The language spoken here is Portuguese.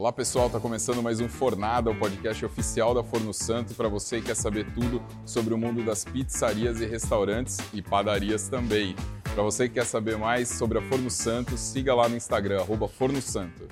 Olá pessoal, está começando mais um Fornada, o podcast oficial da Forno Santo para você que quer saber tudo sobre o mundo das pizzarias e restaurantes e padarias também. Para você que quer saber mais sobre a Forno Santo, siga lá no Instagram, arroba Forno Santo.